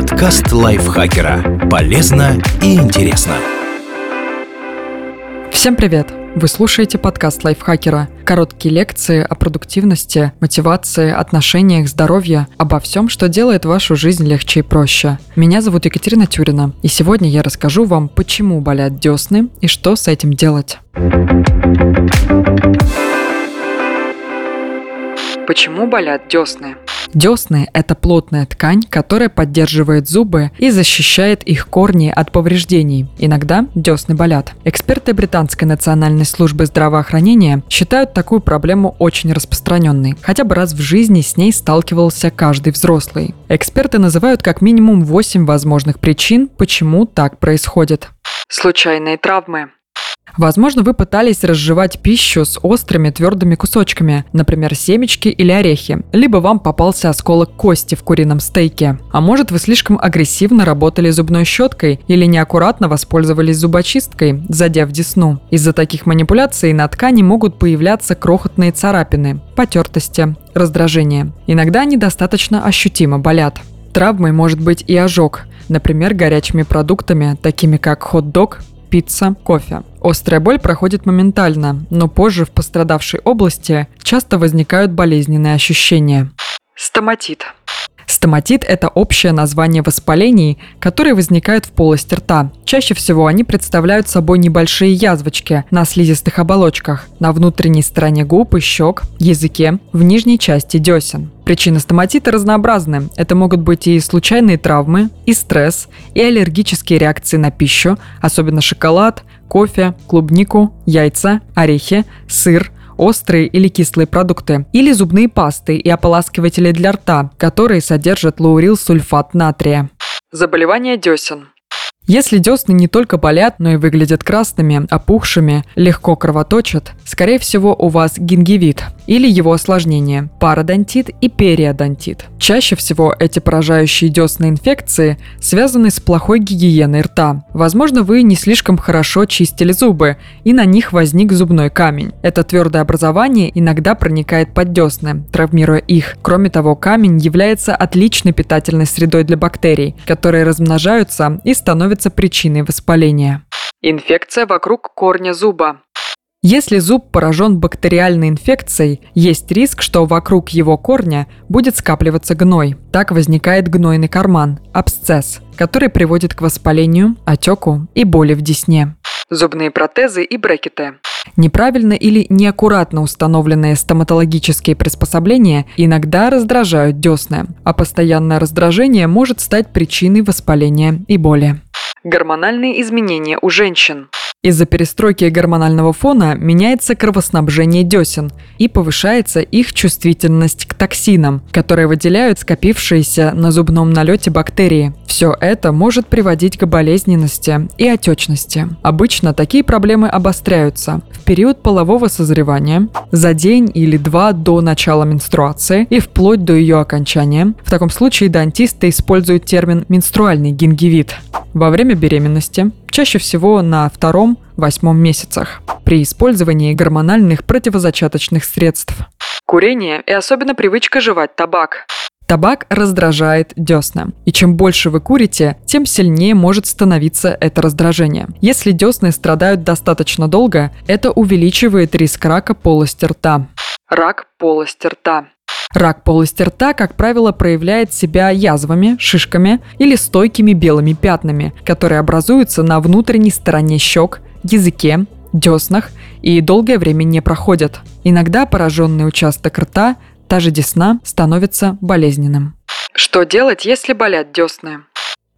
Подкаст лайфхакера. Полезно и интересно. Всем привет! Вы слушаете подкаст лайфхакера. Короткие лекции о продуктивности, мотивации, отношениях, здоровье, обо всем, что делает вашу жизнь легче и проще. Меня зовут Екатерина Тюрина, и сегодня я расскажу вам, почему болят десны и что с этим делать. Почему болят десны? Десны – это плотная ткань, которая поддерживает зубы и защищает их корни от повреждений. Иногда десны болят. Эксперты Британской национальной службы здравоохранения считают такую проблему очень распространенной. Хотя бы раз в жизни с ней сталкивался каждый взрослый. Эксперты называют как минимум 8 возможных причин, почему так происходит. Случайные травмы. Возможно, вы пытались разжевать пищу с острыми твердыми кусочками, например, семечки или орехи, либо вам попался осколок кости в курином стейке. А может, вы слишком агрессивно работали зубной щеткой или неаккуратно воспользовались зубочисткой, задев десну. Из-за таких манипуляций на ткани могут появляться крохотные царапины, потертости, раздражение. Иногда они достаточно ощутимо болят. Травмой может быть и ожог, например, горячими продуктами, такими как хот-дог, пицца, кофе. Острая боль проходит моментально, но позже в пострадавшей области часто возникают болезненные ощущения. Стоматит. Стоматит – это общее название воспалений, которые возникают в полости рта. Чаще всего они представляют собой небольшие язвочки на слизистых оболочках, на внутренней стороне губ и щек, языке, в нижней части десен. Причины стоматита разнообразны. Это могут быть и случайные травмы, и стресс, и аллергические реакции на пищу, особенно шоколад, кофе, клубнику, яйца, орехи, сыр – острые или кислые продукты, или зубные пасты и ополаскиватели для рта, которые содержат лаурил сульфат натрия. Заболевание десен. Если десны не только болят, но и выглядят красными, опухшими, легко кровоточат, скорее всего у вас гингивит или его осложнение – пародонтит и периодонтит. Чаще всего эти поражающие десны инфекции связаны с плохой гигиеной рта. Возможно, вы не слишком хорошо чистили зубы, и на них возник зубной камень. Это твердое образование иногда проникает под десны, травмируя их. Кроме того, камень является отличной питательной средой для бактерий, которые размножаются и становятся причиной воспаления. Инфекция вокруг корня зуба. Если зуб поражен бактериальной инфекцией, есть риск, что вокруг его корня будет скапливаться гной. Так возникает гнойный карман – абсцесс, который приводит к воспалению, отеку и боли в десне. Зубные протезы и брекеты. Неправильно или неаккуратно установленные стоматологические приспособления иногда раздражают десны, а постоянное раздражение может стать причиной воспаления и боли. Гормональные изменения у женщин. Из-за перестройки гормонального фона меняется кровоснабжение десен и повышается их чувствительность к токсинам, которые выделяют скопившиеся на зубном налете бактерии. Все это может приводить к болезненности и отечности. Обычно такие проблемы обостряются в период полового созревания, за день или два до начала менструации и вплоть до ее окончания. В таком случае дантисты используют термин «менструальный гингивит». Во время беременности, чаще всего на втором-восьмом месяцах, при использовании гормональных противозачаточных средств. Курение и особенно привычка жевать табак. Табак раздражает десна. И чем больше вы курите, тем сильнее может становиться это раздражение. Если десны страдают достаточно долго, это увеличивает риск рака полости рта. Рак полости рта. Рак полости рта, как правило, проявляет себя язвами, шишками или стойкими белыми пятнами, которые образуются на внутренней стороне щек, языке, деснах и долгое время не проходят. Иногда пораженный участок рта, та же десна, становится болезненным. Что делать, если болят десны?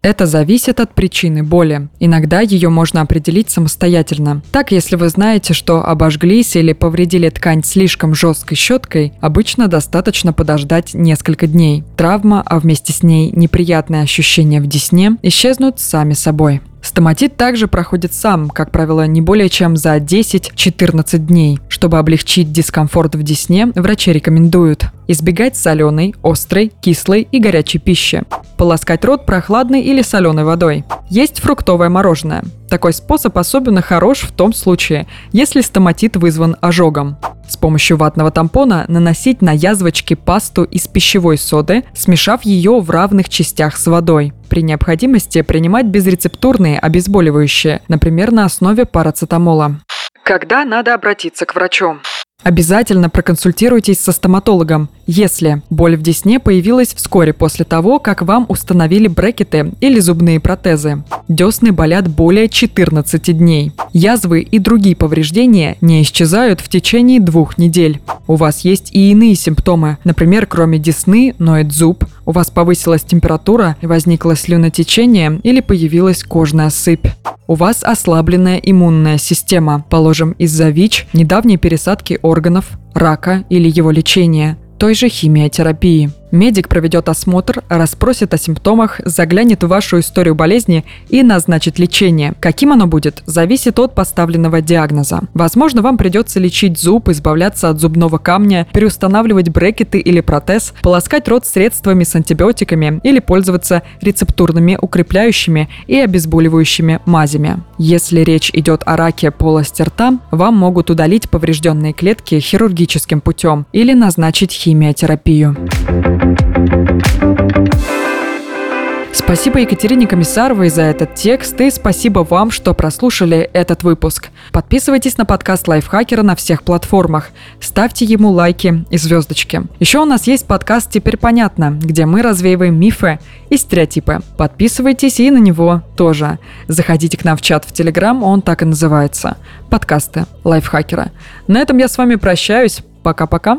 Это зависит от причины боли. Иногда ее можно определить самостоятельно. Так, если вы знаете, что обожглись или повредили ткань слишком жесткой щеткой, обычно достаточно подождать несколько дней. Травма, а вместе с ней неприятные ощущения в десне исчезнут сами собой. Стоматит также проходит сам, как правило, не более чем за 10-14 дней. Чтобы облегчить дискомфорт в десне, врачи рекомендуют избегать соленой, острой, кислой и горячей пищи, полоскать рот прохладной или соленой водой, есть фруктовое мороженое. Такой способ особенно хорош в том случае, если стоматит вызван ожогом. С помощью ватного тампона наносить на язвочки пасту из пищевой соды, смешав ее в равных частях с водой. При необходимости принимать безрецептурные обезболивающие, например, на основе парацетамола. Когда надо обратиться к врачу? Обязательно проконсультируйтесь со стоматологом, если боль в десне появилась вскоре после того, как вам установили брекеты или зубные протезы. Десны болят более 14 дней. Язвы и другие повреждения не исчезают в течение двух недель. У вас есть и иные симптомы. Например, кроме десны ноет зуб, у вас повысилась температура, возникло слюнотечение или появилась кожная сыпь. У вас ослабленная иммунная система, положим, из-за ВИЧ, недавней пересадки органов, рака или его лечения, той же химиотерапии. Медик проведет осмотр, расспросит о симптомах, заглянет в вашу историю болезни и назначит лечение. Каким оно будет, зависит от поставленного диагноза. Возможно, вам придется лечить зуб, избавляться от зубного камня, переустанавливать брекеты или протез, полоскать рот средствами с антибиотиками или пользоваться рецептурными укрепляющими и обезболивающими мазями. Если речь идет о раке полости рта, вам могут удалить поврежденные клетки хирургическим путем или назначить химиотерапию. Спасибо Екатерине Комиссаровой за этот текст и спасибо вам, что прослушали этот выпуск. Подписывайтесь на подкаст Лайфхакера на всех платформах. Ставьте ему лайки и звездочки. Еще у нас есть подкаст «Теперь понятно», где мы развеиваем мифы и стереотипы. Подписывайтесь и на него тоже. Заходите к нам в чат в Телеграм, он так и называется. Подкасты Лайфхакера. На этом я с вами прощаюсь. Пока-пока.